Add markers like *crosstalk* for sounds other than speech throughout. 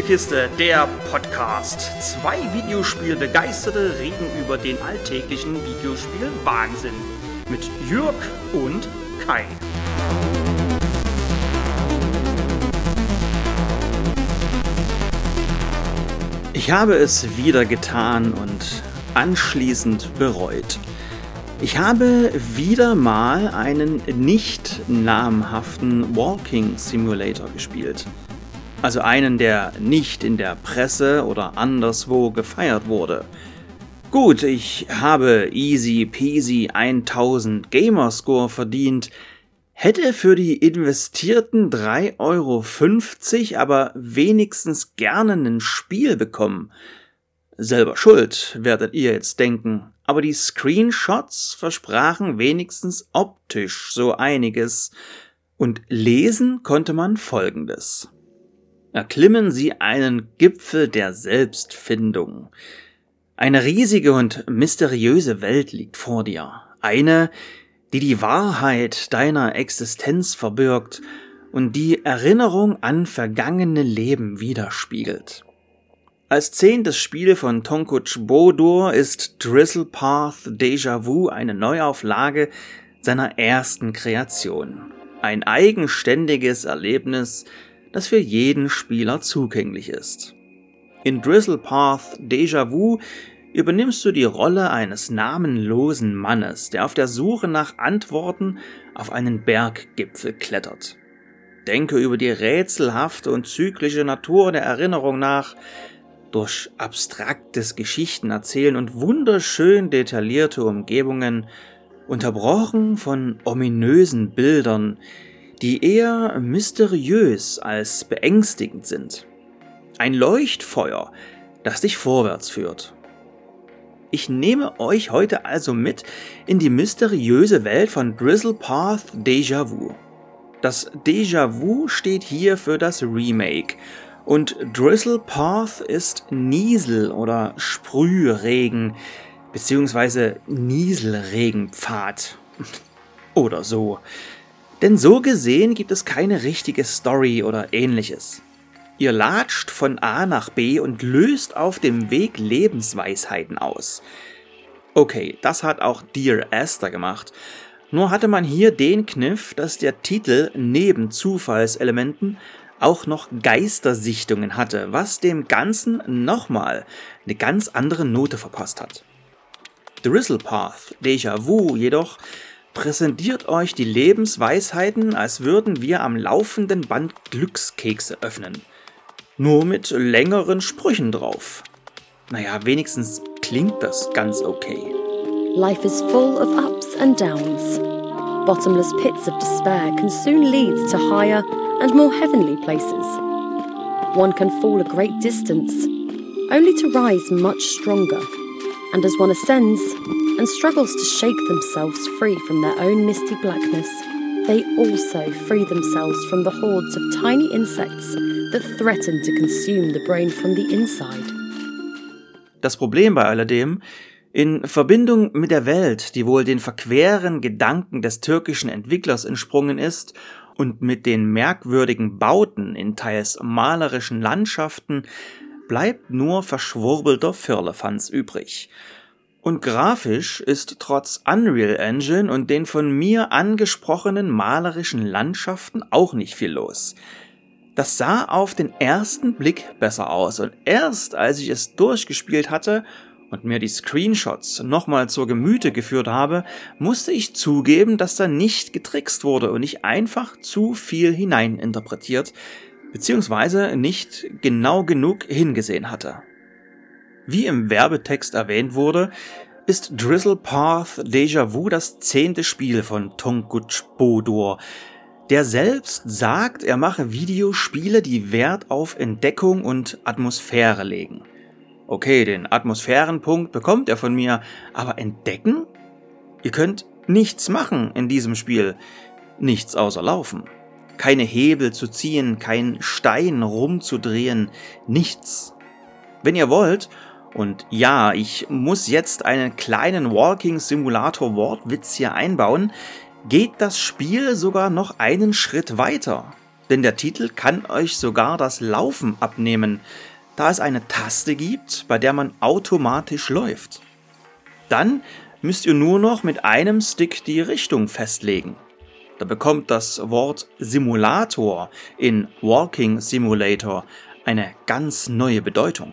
Spielekiste, der Podcast. Zwei Videospielbegeisterte reden über den alltäglichen Videospiel-Wahnsinn. Mit Jürg und Kai. Ich habe es wieder getan und anschließend bereut. Ich habe wieder mal einen nicht namhaften Walking Simulator gespielt. Also einen, der nicht in der Presse oder anderswo gefeiert wurde. Gut, ich habe easy peasy 1000 Gamerscore verdient, hätte für die investierten 3,50 Euro aber wenigstens gerne ein Spiel bekommen. Selber schuld, werdet ihr jetzt denken, aber die Screenshots versprachen wenigstens optisch so einiges, und lesen konnte man folgendes. Erklimmen Sie einen Gipfel der Selbstfindung. Eine riesige und mysteriöse Welt liegt vor dir, eine, die die Wahrheit deiner Existenz verbirgt und die Erinnerung an vergangene Leben widerspiegelt. Als zehntes Spiel von Tonkuch Bodur ist Drizzle Path Deja Vu eine Neuauflage seiner ersten Kreation. Ein eigenständiges Erlebnis, das für jeden Spieler zugänglich ist. In Drizzle Path Deja Vu übernimmst du die Rolle eines namenlosen Mannes, der auf der Suche nach Antworten auf einen Berggipfel klettert. Denke über die rätselhafte und zyklische Natur der Erinnerung nach, durch abstraktes Geschichtenerzählen und wunderschön detaillierte Umgebungen, unterbrochen von ominösen Bildern, die eher mysteriös als beängstigend sind. Ein Leuchtfeuer, das dich vorwärts führt. Ich nehme euch heute also mit in die mysteriöse Welt von Drizzle Path Deja Vu. Das Deja Vu steht hier für das Remake und Drizzle Path ist Niesel oder Sprühregen beziehungsweise Nieselregenpfad *laughs* oder so. Denn so gesehen gibt es keine richtige Story oder ähnliches. Ihr latscht von A nach B und löst auf dem Weg Lebensweisheiten aus. Okay, das hat auch Dear Esther gemacht. Nur hatte man hier den Kniff, dass der Titel neben Zufallselementen auch noch Geistersichtungen hatte, was dem Ganzen nochmal eine ganz andere Note verpasst hat. Drizzle Path Deja Vu jedoch präsentiert euch die Lebensweisheiten, als würden wir am laufenden Band Glückskekse öffnen. Nur mit längeren Sprüchen drauf. Naja, wenigstens klingt das ganz okay. Life is full of ups and downs. Bottomless pits of despair can soon lead to higher and more heavenly places. One can fall a great distance, only to rise much stronger. And as one ascends, and struggles to shake themselves free from their own misty blackness, they also free themselves from the hordes of tiny insects that threaten to consume the brain from the inside. Das Problem bei alledem, in Verbindung mit der Welt, die wohl den verqueren Gedanken des türkischen Entwicklers entsprungen ist und mit den merkwürdigen Bauten in teils malerischen Landschaften, bleibt nur verschwurbelter Firlefanz übrig. Und grafisch ist trotz Unreal Engine und den von mir angesprochenen malerischen Landschaften auch nicht viel los. Das sah auf den ersten Blick besser aus und erst als ich es durchgespielt hatte und mir die Screenshots nochmal zur Gemüte geführt habe, musste ich zugeben, dass da nicht getrickst wurde und ich einfach zu viel hineininterpretiert, beziehungsweise nicht genau genug hingesehen hatte. Wie im Werbetext erwähnt wurde, ist Drizzle Path Deja Vu das zehnte Spiel von Tonguch Bodur, der selbst sagt, er mache Videospiele, die Wert auf Entdeckung und Atmosphäre legen. Okay, den Atmosphärenpunkt bekommt er von mir, aber entdecken? Ihr könnt nichts machen in diesem Spiel. Nichts außer laufen. Keine Hebel zu ziehen, kein Stein rumzudrehen, nichts. Wenn ihr wollt, und ja, ich muss jetzt einen kleinen Walking Simulator Wortwitz hier einbauen, geht das Spiel sogar noch einen Schritt weiter. denn der Titel kann euch sogar das Laufen abnehmen, da es eine Taste gibt, bei der man automatisch läuft. Dann müsst ihr nur noch mit einem Stick die Richtung festlegen. Da bekommt das Wort Simulator in Walking Simulator eine ganz neue Bedeutung.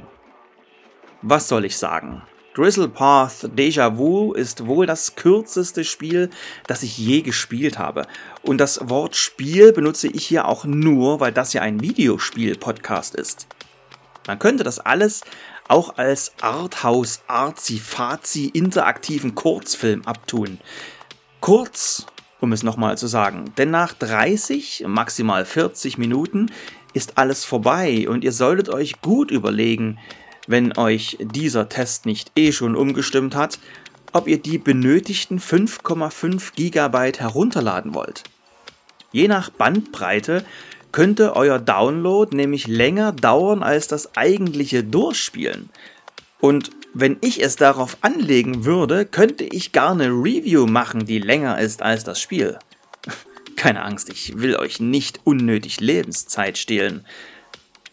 Was soll ich sagen? Drizzle Path Deja Vu ist wohl das kürzeste Spiel, das ich je gespielt habe. Und das Wort Spiel benutze ich hier auch nur, weil das ja ein Videospiel-Podcast ist. Man könnte das alles auch als Arthouse, Arzi, Fazi, interaktiven Kurzfilm abtun. Kurz um es nochmal zu sagen. Denn nach 30, maximal 40 Minuten ist alles vorbei und ihr solltet euch gut überlegen, wenn euch dieser Test nicht eh schon umgestimmt hat, ob ihr die benötigten 5,5 GB herunterladen wollt. Je nach Bandbreite könnte euer Download nämlich länger dauern als das eigentliche Durchspielen. Und wenn ich es darauf anlegen würde, könnte ich gar eine Review machen, die länger ist als das Spiel. *laughs* Keine Angst, ich will euch nicht unnötig Lebenszeit stehlen.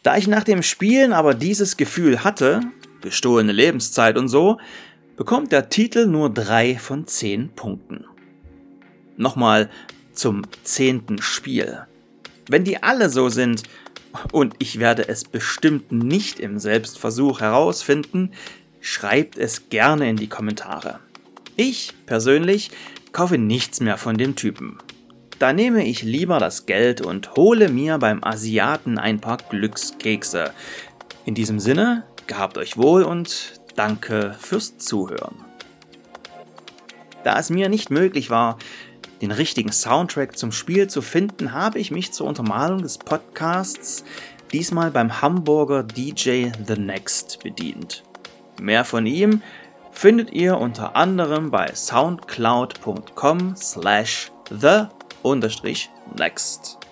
Da ich nach dem Spielen aber dieses Gefühl hatte, gestohlene Lebenszeit und so, bekommt der Titel nur 3 von 10 Punkten. Nochmal zum zehnten Spiel. Wenn die alle so sind, und ich werde es bestimmt nicht im Selbstversuch herausfinden, schreibt es gerne in die Kommentare. Ich persönlich kaufe nichts mehr von dem Typen. Da nehme ich lieber das Geld und hole mir beim Asiaten ein paar Glückskekse. In diesem Sinne, gehabt euch wohl und danke fürs Zuhören. Da es mir nicht möglich war, den richtigen Soundtrack zum Spiel zu finden, habe ich mich zur Untermalung des Podcasts diesmal beim Hamburger DJ The Next bedient. Mehr von ihm findet ihr unter anderem bei soundcloud.com slash the-next.